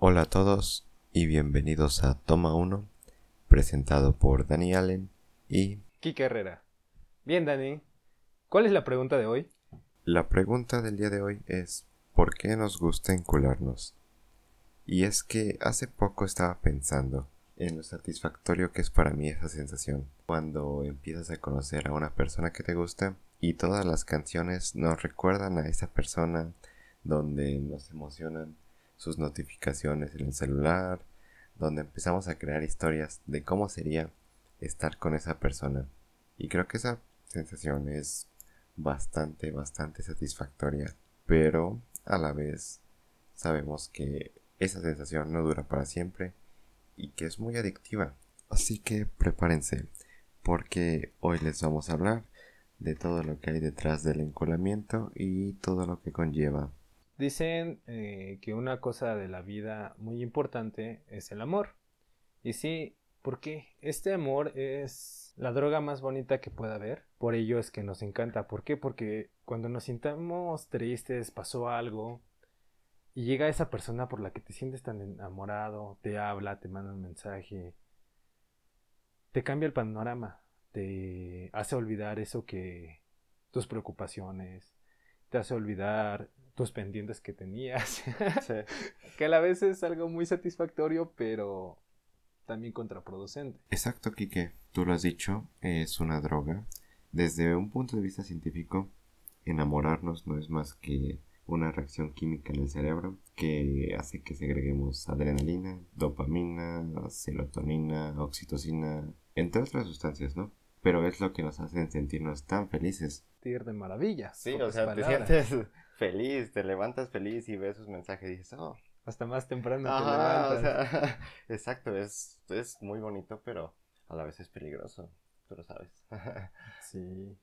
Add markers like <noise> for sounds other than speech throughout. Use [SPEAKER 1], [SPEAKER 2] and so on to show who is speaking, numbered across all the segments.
[SPEAKER 1] Hola a todos y bienvenidos a Toma 1, presentado por Dani Allen y...
[SPEAKER 2] Kike Herrera. Bien, Dani. ¿Cuál es la pregunta de hoy?
[SPEAKER 1] La pregunta del día de hoy es ¿por qué nos gusta encularnos? Y es que hace poco estaba pensando en lo satisfactorio que es para mí esa sensación cuando empiezas a conocer a una persona que te gusta y todas las canciones nos recuerdan a esa persona donde nos emocionan sus notificaciones en el celular, donde empezamos a crear historias de cómo sería estar con esa persona. Y creo que esa sensación es bastante, bastante satisfactoria. Pero a la vez sabemos que esa sensación no dura para siempre y que es muy adictiva. Así que prepárense, porque hoy les vamos a hablar de todo lo que hay detrás del encolamiento y todo lo que conlleva.
[SPEAKER 2] Dicen eh, que una cosa de la vida muy importante es el amor. Y sí, porque este amor es la droga más bonita que pueda haber. Por ello es que nos encanta. ¿Por qué? Porque cuando nos sintamos tristes, pasó algo, y llega esa persona por la que te sientes tan enamorado, te habla, te manda un mensaje, te cambia el panorama, te hace olvidar eso que tus preocupaciones, te hace olvidar tus pendientes que tenías. <laughs> que a la vez es algo muy satisfactorio, pero también contraproducente.
[SPEAKER 1] Exacto, Quique. Tú lo has dicho, es una droga. Desde un punto de vista científico, enamorarnos no es más que una reacción química en el cerebro que hace que segreguemos adrenalina, dopamina, serotonina, oxitocina, entre otras sustancias, ¿no? Pero es lo que nos hace sentirnos tan felices.
[SPEAKER 2] De maravilla.
[SPEAKER 3] Sí, o sea, te sientes <laughs> feliz, te levantas feliz y ves sus mensajes y dices, oh.
[SPEAKER 2] Hasta más temprano te levantas. <laughs>
[SPEAKER 3] exacto, es, es muy bonito, pero a la vez es peligroso, tú lo sabes. <laughs>
[SPEAKER 2] sí,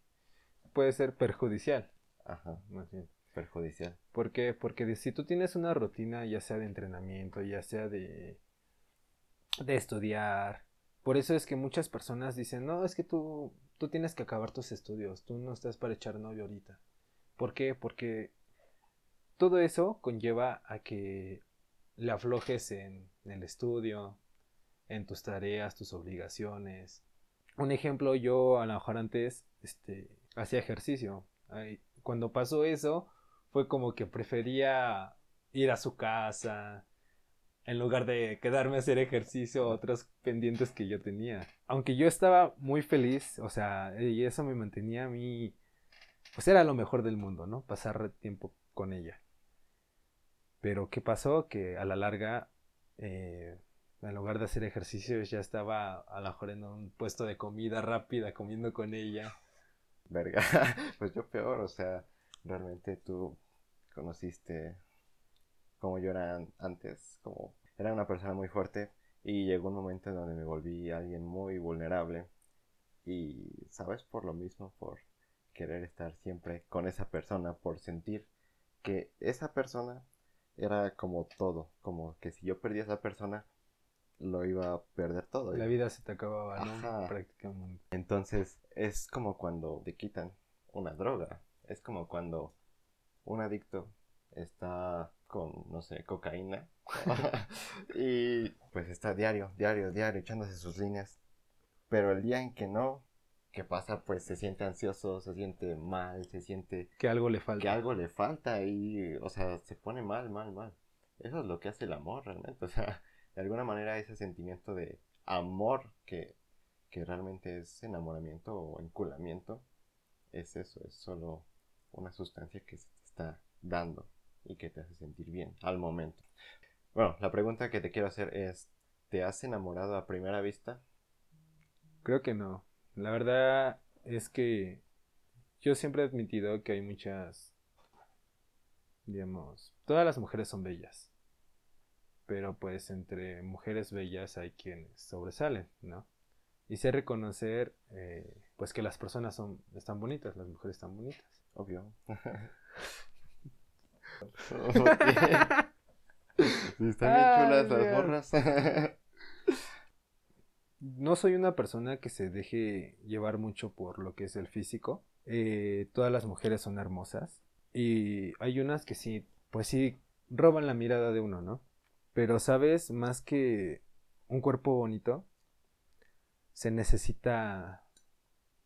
[SPEAKER 2] puede ser perjudicial.
[SPEAKER 3] Ajá, más bien perjudicial.
[SPEAKER 2] ¿Por qué? Porque si tú tienes una rutina, ya sea de entrenamiento, ya sea de, de estudiar, por eso es que muchas personas dicen, no, es que tú, tú tienes que acabar tus estudios, tú no estás para echar novio ahorita. ¿Por qué? Porque todo eso conlleva a que le aflojes en, el estudio, en tus tareas, tus obligaciones. Un ejemplo, yo a lo mejor antes este, hacía ejercicio. cuando pasó eso, fue como que prefería ir a su casa en lugar de quedarme a hacer ejercicio o otros pendientes que yo tenía. Aunque yo estaba muy feliz, o sea, y eso me mantenía a mí, pues era lo mejor del mundo, ¿no? Pasar tiempo con ella. Pero ¿qué pasó? Que a la larga, eh, en lugar de hacer ejercicios, ya estaba a lo mejor en un puesto de comida rápida comiendo con ella.
[SPEAKER 3] Verga, <laughs> pues yo peor, o sea, realmente tú conociste como yo era antes, como era una persona muy fuerte y llegó un momento en donde me volví alguien muy vulnerable y, ¿sabes? Por lo mismo, por querer estar siempre con esa persona, por sentir que esa persona era como todo, como que si yo perdía a esa persona, lo iba a perder todo.
[SPEAKER 2] La vida se te acababa, ¿no? Prácticamente.
[SPEAKER 3] Entonces, es como cuando te quitan una droga, es como cuando un adicto está con, no sé, cocaína <laughs> <laughs> y pues está diario, diario, diario echándose sus líneas. Pero el día en que no, ¿qué pasa? Pues se siente ansioso, se siente mal, se siente...
[SPEAKER 2] Que algo le falta.
[SPEAKER 3] Que algo le falta y, o sea, se pone mal, mal, mal. Eso es lo que hace el amor realmente. O sea, de alguna manera ese sentimiento de amor que, que realmente es enamoramiento o enculamiento, es eso, es solo una sustancia que se está dando y que te hace sentir bien al momento. Bueno, la pregunta que te quiero hacer es, ¿te has enamorado a primera vista?
[SPEAKER 2] Creo que no. La verdad es que yo siempre he admitido que hay muchas, digamos, todas las mujeres son bellas. Pero pues entre mujeres bellas hay quienes sobresalen, ¿no? Y sé reconocer, eh, pues que las personas son, están bonitas, las mujeres están bonitas.
[SPEAKER 3] Obvio. <laughs> <laughs>
[SPEAKER 2] están bien chulas las morras. no soy una persona que se deje llevar mucho por lo que es el físico. Eh, todas las mujeres son hermosas. Y hay unas que sí, pues sí, roban la mirada de uno, ¿no? Pero, ¿sabes? Más que un cuerpo bonito, se necesita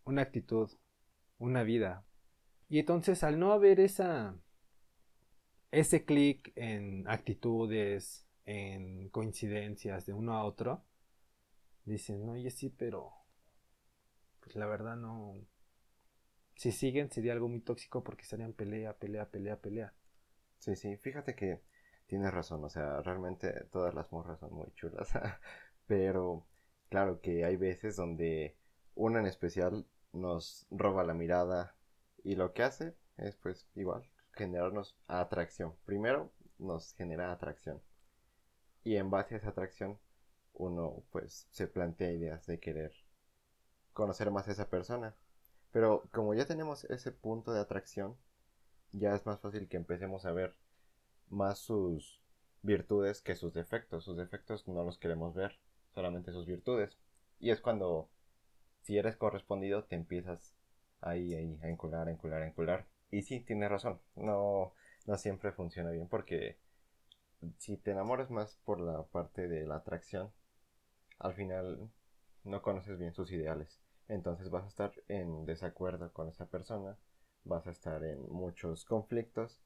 [SPEAKER 2] una actitud, una vida. Y entonces, al no haber esa ese clic en actitudes, en coincidencias de uno a otro, dicen, oye, sí, pero pues la verdad no. Si siguen sería algo muy tóxico porque estarían pelea, pelea, pelea, pelea.
[SPEAKER 3] Sí, sí, fíjate que tienes razón, o sea, realmente todas las morras son muy chulas, <laughs> pero claro que hay veces donde una en especial nos roba la mirada y lo que hace es pues igual generarnos atracción. Primero nos genera atracción y en base a esa atracción uno pues se plantea ideas de querer conocer más a esa persona. Pero como ya tenemos ese punto de atracción, ya es más fácil que empecemos a ver más sus virtudes que sus defectos. Sus defectos no los queremos ver, solamente sus virtudes. Y es cuando, si eres correspondido, te empiezas ahí, ahí a encular, a encular, a encular. Y sí, tienes razón, no, no siempre funciona bien porque si te enamoras más por la parte de la atracción, al final no conoces bien sus ideales. Entonces vas a estar en desacuerdo con esa persona, vas a estar en muchos conflictos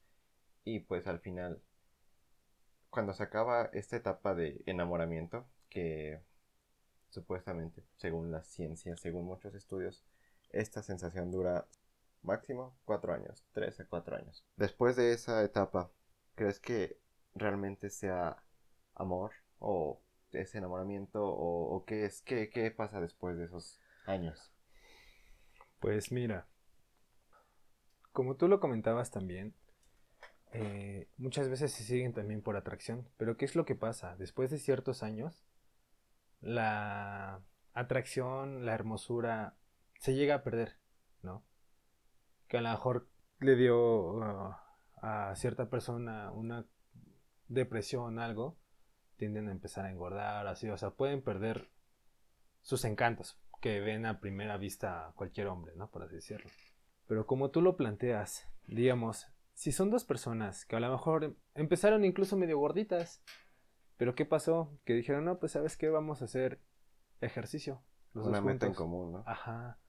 [SPEAKER 3] y pues al final, cuando se acaba esta etapa de enamoramiento, que supuestamente, según la ciencia, según muchos estudios, esta sensación dura máximo cuatro años, tres a cuatro años. Después de esa etapa, ¿crees que realmente sea amor o ese enamoramiento o, qué es qué, qué pasa después de esos años?
[SPEAKER 2] Pues mira, como tú lo comentabas también, eh, muchas veces se siguen también por atracción, pero ¿qué es lo que pasa? Después de ciertos años, la atracción, la hermosura, se llega a perder, ¿no? Que a lo mejor le dio uh, a cierta persona una depresión, algo, tienden a empezar a engordar, así, o sea, pueden perder sus encantos que ven a primera vista cualquier hombre, ¿no? Por así decirlo. Pero como tú lo planteas, digamos, si son dos personas que a lo mejor empezaron incluso medio gorditas, pero ¿qué pasó? Que dijeron, no, pues sabes qué, vamos a hacer ejercicio.
[SPEAKER 3] Los Una meta en común, ¿no?
[SPEAKER 2] Ajá.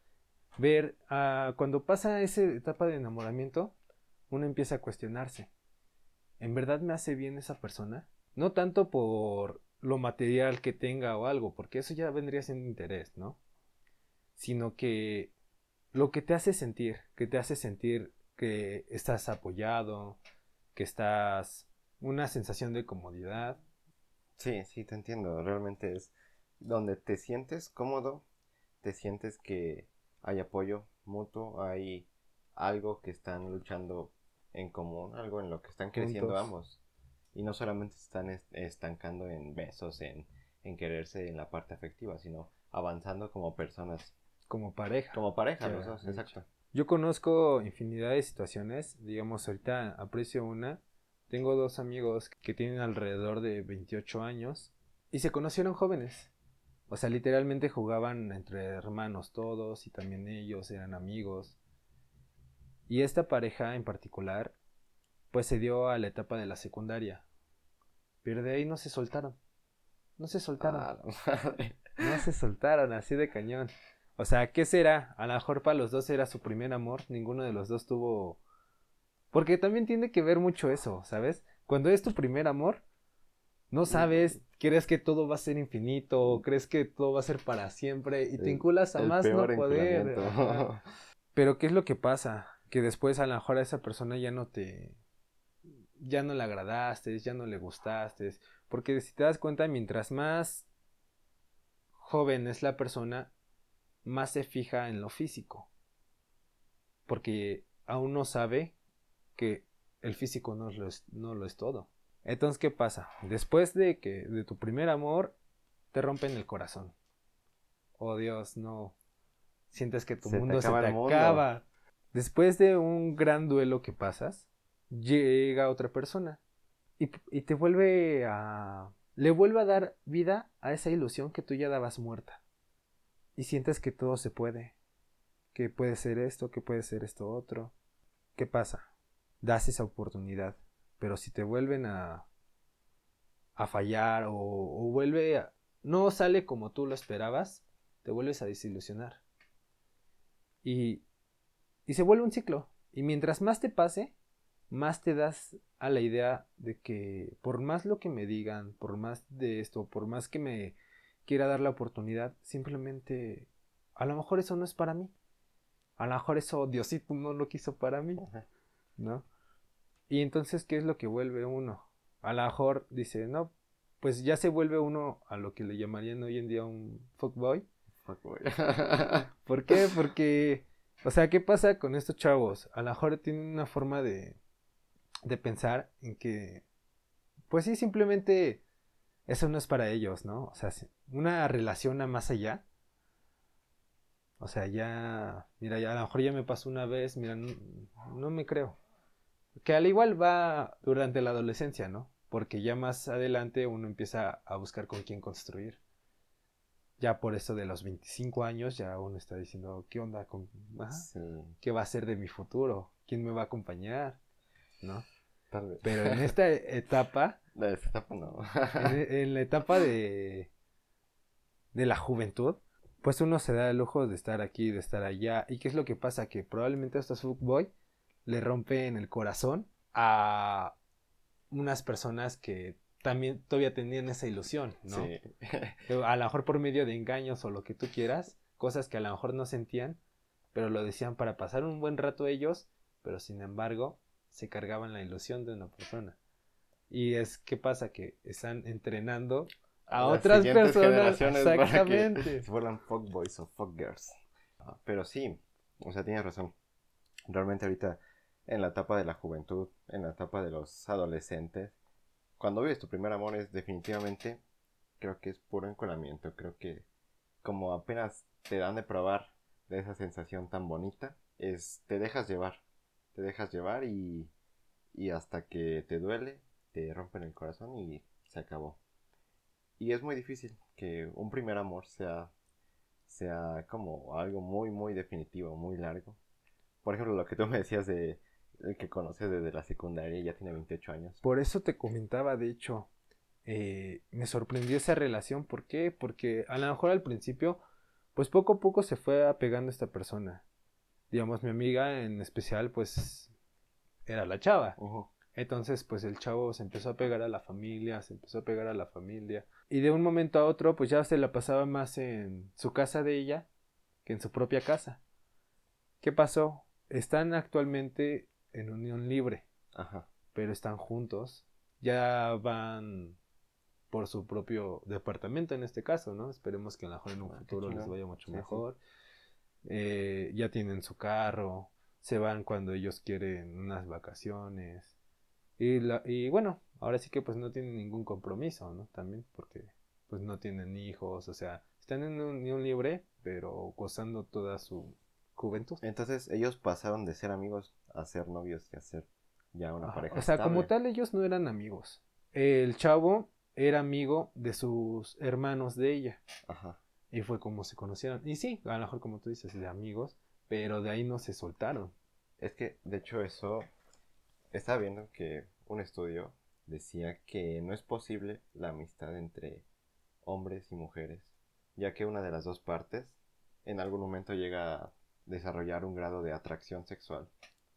[SPEAKER 2] Ver, uh, cuando pasa esa etapa de enamoramiento, uno empieza a cuestionarse. ¿En verdad me hace bien esa persona? No tanto por lo material que tenga o algo, porque eso ya vendría siendo interés, ¿no? Sino que lo que te hace sentir, que te hace sentir que estás apoyado, que estás una sensación de comodidad.
[SPEAKER 3] Sí, sí, te entiendo. Realmente es donde te sientes cómodo, te sientes que hay apoyo mutuo, hay algo que están luchando en común, algo en lo que están creciendo ambos. Y no solamente están estancando en besos, en, en quererse en la parte afectiva, sino avanzando como personas.
[SPEAKER 2] Como pareja.
[SPEAKER 3] Como pareja, los dos, exacto.
[SPEAKER 2] Yo conozco infinidad de situaciones, digamos, ahorita aprecio una. Tengo dos amigos que tienen alrededor de 28 años y se conocieron jóvenes. O sea, literalmente jugaban entre hermanos todos y también ellos eran amigos. Y esta pareja en particular, pues se dio a la etapa de la secundaria. Pero de ahí no se soltaron. No se soltaron. Ah, no se soltaron, así de cañón. O sea, ¿qué será? A lo mejor para los dos era su primer amor. Ninguno de los dos tuvo. Porque también tiene que ver mucho eso, ¿sabes? Cuando es tu primer amor, no sabes, crees que todo va a ser infinito, crees que todo va a ser para siempre y te inculas a más no poder. <laughs> Pero ¿qué es lo que pasa? que después a lo mejor a esa persona ya no te ya no le agradaste, ya no le gustaste, porque si te das cuenta mientras más joven es la persona, más se fija en lo físico. Porque aún no sabe que el físico no lo es, no lo es todo. Entonces, ¿qué pasa? Después de que de tu primer amor te rompen el corazón. Oh Dios, no. Sientes que tu mundo se te acaba. Después de un gran duelo que pasas, llega otra persona y, te vuelve a... le vuelve a dar vida a esa ilusión que tú ya dabas muerta. Y sientes que todo se puede, que puede ser esto, que puede ser esto otro. ¿Qué pasa? Das esa oportunidad, pero si te vuelven a a fallar o, o vuelve a, no sale como tú lo esperabas, te vuelves a desilusionar. Y, y se vuelve un ciclo. Y mientras más te pase, más te das a la idea de que por más lo que me digan, por más de esto, por más que me quiera dar la oportunidad, simplemente a lo mejor eso no es para mí. A lo mejor eso Diosito no lo quiso para mí, ¿no? Y entonces, ¿qué es lo que vuelve uno? A lo mejor dice, no, pues ya se vuelve uno a lo que le llamarían hoy en día un fuckboy.
[SPEAKER 3] Fuckboy. <laughs>
[SPEAKER 2] ¿Por qué? Porque, o sea, ¿qué pasa con estos chavos? A lo mejor tienen una forma de, de pensar en que, pues sí, simplemente eso no es para ellos, ¿no? O sea, una relación a más allá. O sea, ya, mira, ya a lo mejor ya me pasó una vez, mira, no, no me creo. Que al igual va durante la adolescencia, ¿no? Porque ya más adelante uno empieza a buscar con quién construir. Ya por eso de los 25 años ya uno está diciendo, ¿qué onda? Con,
[SPEAKER 3] Sí,
[SPEAKER 2] ¿Qué va a ser de mi futuro? ¿Quién me va a acompañar? ¿No?
[SPEAKER 3] tal vez.
[SPEAKER 2] Pero en esta <laughs> etapa,
[SPEAKER 3] De esta etapa no.
[SPEAKER 2] en, en la etapa de, de la juventud, pues uno se da el lujo de estar aquí, de estar allá. ¿Y qué es lo que pasa? Que probablemente estos fuckboy le rompen el corazón a unas personas que también todavía tenían esa ilusión, ¿no?
[SPEAKER 3] Sí. <laughs>
[SPEAKER 2] A lo mejor por medio de engaños o lo que tú quieras, cosas que a lo mejor no sentían, pero lo decían para pasar un buen rato ellos, pero sin embargo se cargaban la ilusión de una persona. Y es que pasa que están entrenando a otras personas.
[SPEAKER 3] generaciones para que
[SPEAKER 2] Exactamente.
[SPEAKER 3] vuelvan fuckboys o fuckgirls. Pero sí, o sea, tienes razón. Realmente ahorita, en la etapa de la juventud, en la etapa de los adolescentes, cuando vives tu primer amor es definitivamente, creo que es puro encolamiento. Creo que como apenas te dan de probar de esa sensación tan bonita, es te dejas llevar. Te dejas llevar y, y hasta que te duele, te rompen el corazón y se acabó. Y es muy difícil que un primer amor sea, sea como algo muy, muy definitivo, muy largo. Por ejemplo, lo que tú me decías de el que conoces desde la secundaria y ya tiene 28 años.
[SPEAKER 2] Por eso te comentaba, de hecho, eh, me sorprendió esa relación. ¿Por qué? Porque a lo mejor al principio, pues poco a poco se fue apegando esta persona. Digamos, mi amiga en especial, pues era la chava. Entonces, pues el chavo se empezó a pegar a la familia, se empezó a pegar a la familia. Y de un momento a otro, pues ya se la pasaba más en su casa de ella que en su propia casa. ¿Qué pasó? Están actualmente en unión libre
[SPEAKER 3] Ajá.
[SPEAKER 2] pero están juntos, ya van por su propio departamento en este caso, ¿no? Esperemos que a lo mejor en un
[SPEAKER 3] Ah,
[SPEAKER 2] futuro les vaya mucho
[SPEAKER 3] Sí, sí.
[SPEAKER 2] mejor. Eh, ya tienen su carro, se van cuando ellos quieren unas vacaciones. Y, la, y bueno, ahora sí que pues no tienen ningún compromiso, ¿no? También porque pues no tienen hijos, o sea, están en unión libre, pero gozando toda su juventud.
[SPEAKER 3] Entonces ellos pasaron de ser amigos a ser novios y a ser ya una
[SPEAKER 2] Ajá,
[SPEAKER 3] pareja.
[SPEAKER 2] O sea, como tal, ellos no eran amigos. El chavo era amigo de sus hermanos de ella.
[SPEAKER 3] Ajá.
[SPEAKER 2] Y fue como se conocieron. Y sí, a lo mejor como tú dices, de amigos, pero de ahí no se soltaron.
[SPEAKER 3] Es que, de hecho, eso. Estaba viendo que un estudio decía que no es posible la amistad entre hombres y mujeres, ya que una de las dos partes en algún momento llega a desarrollar un grado de atracción sexual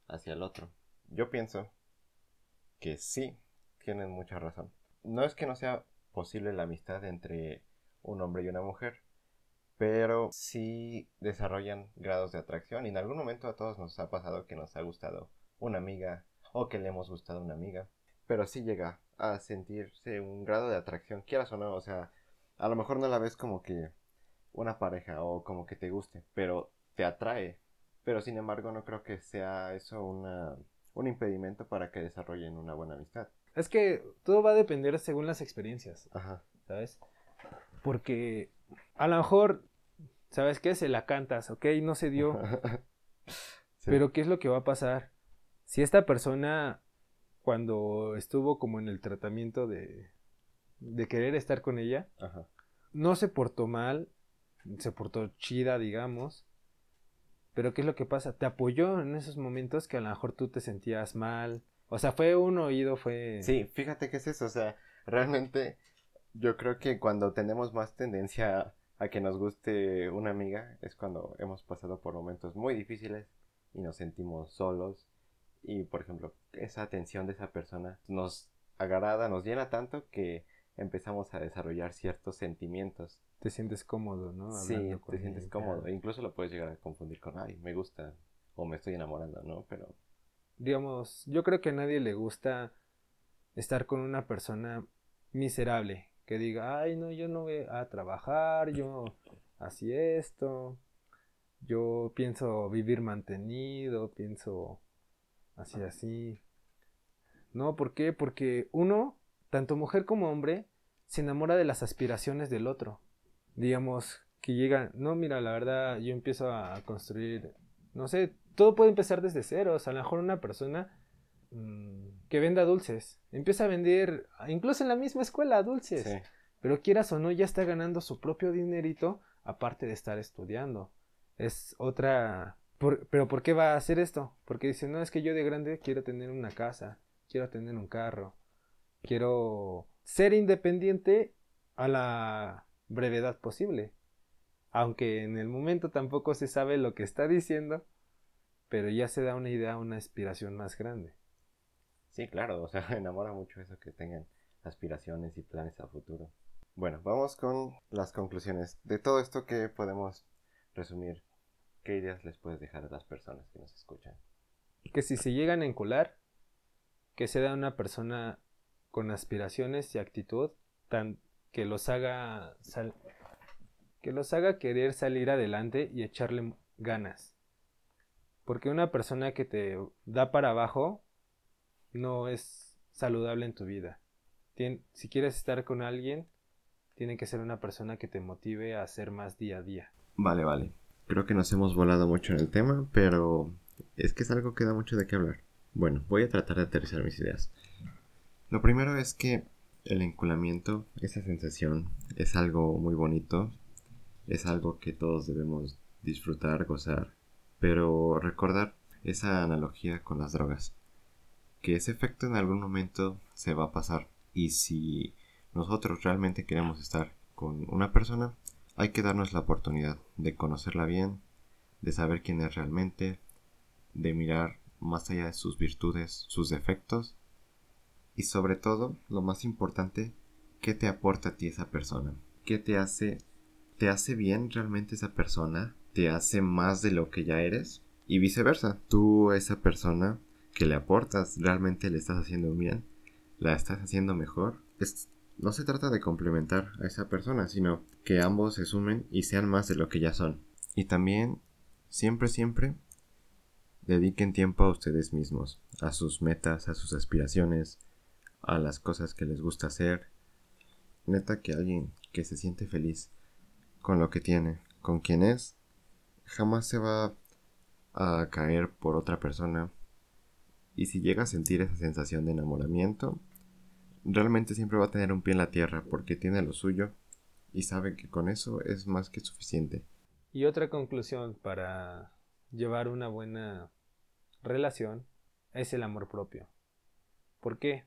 [SPEAKER 3] hacia el otro. Yo pienso que sí, tienen mucha razón. No es que no sea posible la amistad entre un hombre y una mujer, pero sí desarrollan grados de atracción y en algún momento a todos nos ha pasado que nos ha gustado una amiga o que le hemos gustado una amiga, pero sí llega a sentirse un grado de atracción, quieras o no, o sea, a lo mejor no la ves como que una pareja o como que te guste, pero te atrae, pero sin embargo no creo que sea eso una, un impedimento para que desarrollen una buena amistad.
[SPEAKER 2] Es que todo va a depender según las experiencias,
[SPEAKER 3] Ajá.
[SPEAKER 2] ¿sabes? Porque a lo mejor, ¿sabes qué? Se la cantas, ¿ok? No se dio. <laughs>
[SPEAKER 3] Sí.
[SPEAKER 2] Pero ¿qué es lo que va a pasar? Si esta persona, cuando estuvo como en el tratamiento de, de querer estar con ella,
[SPEAKER 3] Ajá.
[SPEAKER 2] no se portó mal, se portó chida, digamos. Pero ¿qué es lo que pasa? Te apoyó en esos momentos que a lo mejor tú te sentías mal. O sea, fue un oído, fue...
[SPEAKER 3] Sí, fíjate que es eso, o sea,
[SPEAKER 4] realmente yo creo que cuando tenemos más tendencia a que nos guste una amiga es cuando hemos pasado por momentos muy difíciles y nos sentimos solos y por ejemplo esa atención de esa persona nos agrada, nos llena tanto que empezamos a desarrollar ciertos sentimientos.
[SPEAKER 2] Te sientes cómodo, ¿no?
[SPEAKER 4] sí, te sientes cómodo. Incluso lo puedes llegar a confundir con, ay, me gusta o me estoy enamorando, ¿no? Pero...
[SPEAKER 2] Digamos, yo creo que a nadie le gusta estar con una persona miserable, que diga, ay, no, yo no voy a trabajar, yo así esto, yo pienso vivir mantenido, pienso así, así. No, ¿por qué? Porque uno, tanto mujer como hombre, se enamora de las aspiraciones del otro. Digamos, que llegan, no, mira, la verdad, yo empiezo a construir, no sé, todo puede empezar desde cero. O sea, a lo mejor una persona mm, que venda dulces, empieza a vender, incluso en la misma escuela, dulces. Pero quieras o no, ya está ganando su propio dinerito, aparte de estar estudiando. Es otra... pero ¿por qué va a hacer esto? Porque dice, no, es que yo de grande quiero tener una casa, quiero tener un carro, quiero ser independiente a la brevedad posible. Aunque en el momento tampoco se sabe lo que está diciendo, pero ya se da una idea, una aspiración más grande.
[SPEAKER 4] Sí, claro, o sea, <laughs> enamora mucho eso que tengan aspiraciones y planes a futuro. Bueno, vamos con las conclusiones. De todo esto que podemos resumir, ¿qué ideas les puedes dejar a las personas que nos escuchan?
[SPEAKER 2] Que si se llegan a encolar, que sea una persona con aspiraciones y actitud tan que los haga que los haga querer salir adelante y echarle ganas. Porque una persona que te da para abajo no es saludable en tu vida. si quieres estar con alguien, tiene que ser una persona que te motive a hacer más día a día.
[SPEAKER 3] Vale, vale. Creo que nos hemos volado mucho en el tema, pero es que es algo que da mucho de qué hablar. Bueno, voy a tratar de aterrizar mis ideas. Lo primero es que el enculamiento, esa sensación, es algo muy bonito, es algo que todos debemos disfrutar, gozar, pero recordar esa analogía con las drogas, que ese efecto en algún momento se va a pasar y si nosotros realmente queremos estar con una persona, hay que darnos la oportunidad de conocerla bien, de saber quién es realmente, de mirar más allá de sus virtudes, sus defectos y sobre todo, lo más importante, ¿qué te aporta a ti esa persona? ¿Qué te hace te hace bien realmente esa persona? ¿Te hace más de lo que ya eres? Y viceversa, tú esa persona que le aportas realmente le estás haciendo bien, la estás haciendo mejor. no se trata de complementar a esa persona, sino que ambos se sumen y sean más de lo que ya son. Y también, siempre, siempre, Dediquen tiempo a ustedes mismos, a sus metas, a sus aspiraciones, a las cosas que les gusta hacer. Neta que alguien que se siente feliz con lo que tiene, con quien es, jamás se va a caer por otra persona. Y si llega a sentir esa sensación de enamoramiento, realmente siempre va a tener un pie en la tierra porque tiene lo suyo y sabe que con eso es más que suficiente.
[SPEAKER 2] Y otra conclusión para llevar una buena relación es el amor propio. ¿Por qué?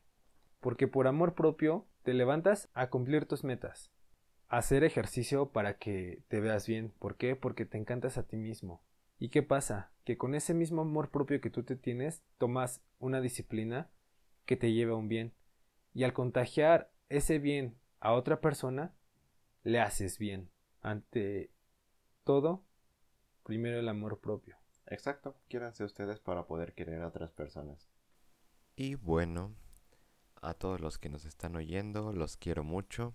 [SPEAKER 2] Porque por amor propio te levantas a cumplir tus metas, a hacer ejercicio para que te veas bien. ¿Por qué? Porque te encantas a ti mismo. ¿Y qué pasa? Que con ese mismo amor propio que tú te tienes, tomas una disciplina que te lleva a un bien. Y al contagiar ese bien a otra persona, le haces bien. Ante todo, primero el amor propio.
[SPEAKER 4] Exacto, quiéranse ustedes para poder querer a otras personas.
[SPEAKER 3] Y bueno, a todos los que nos están oyendo, los quiero mucho.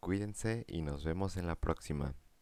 [SPEAKER 3] Cuídense y nos vemos en la próxima.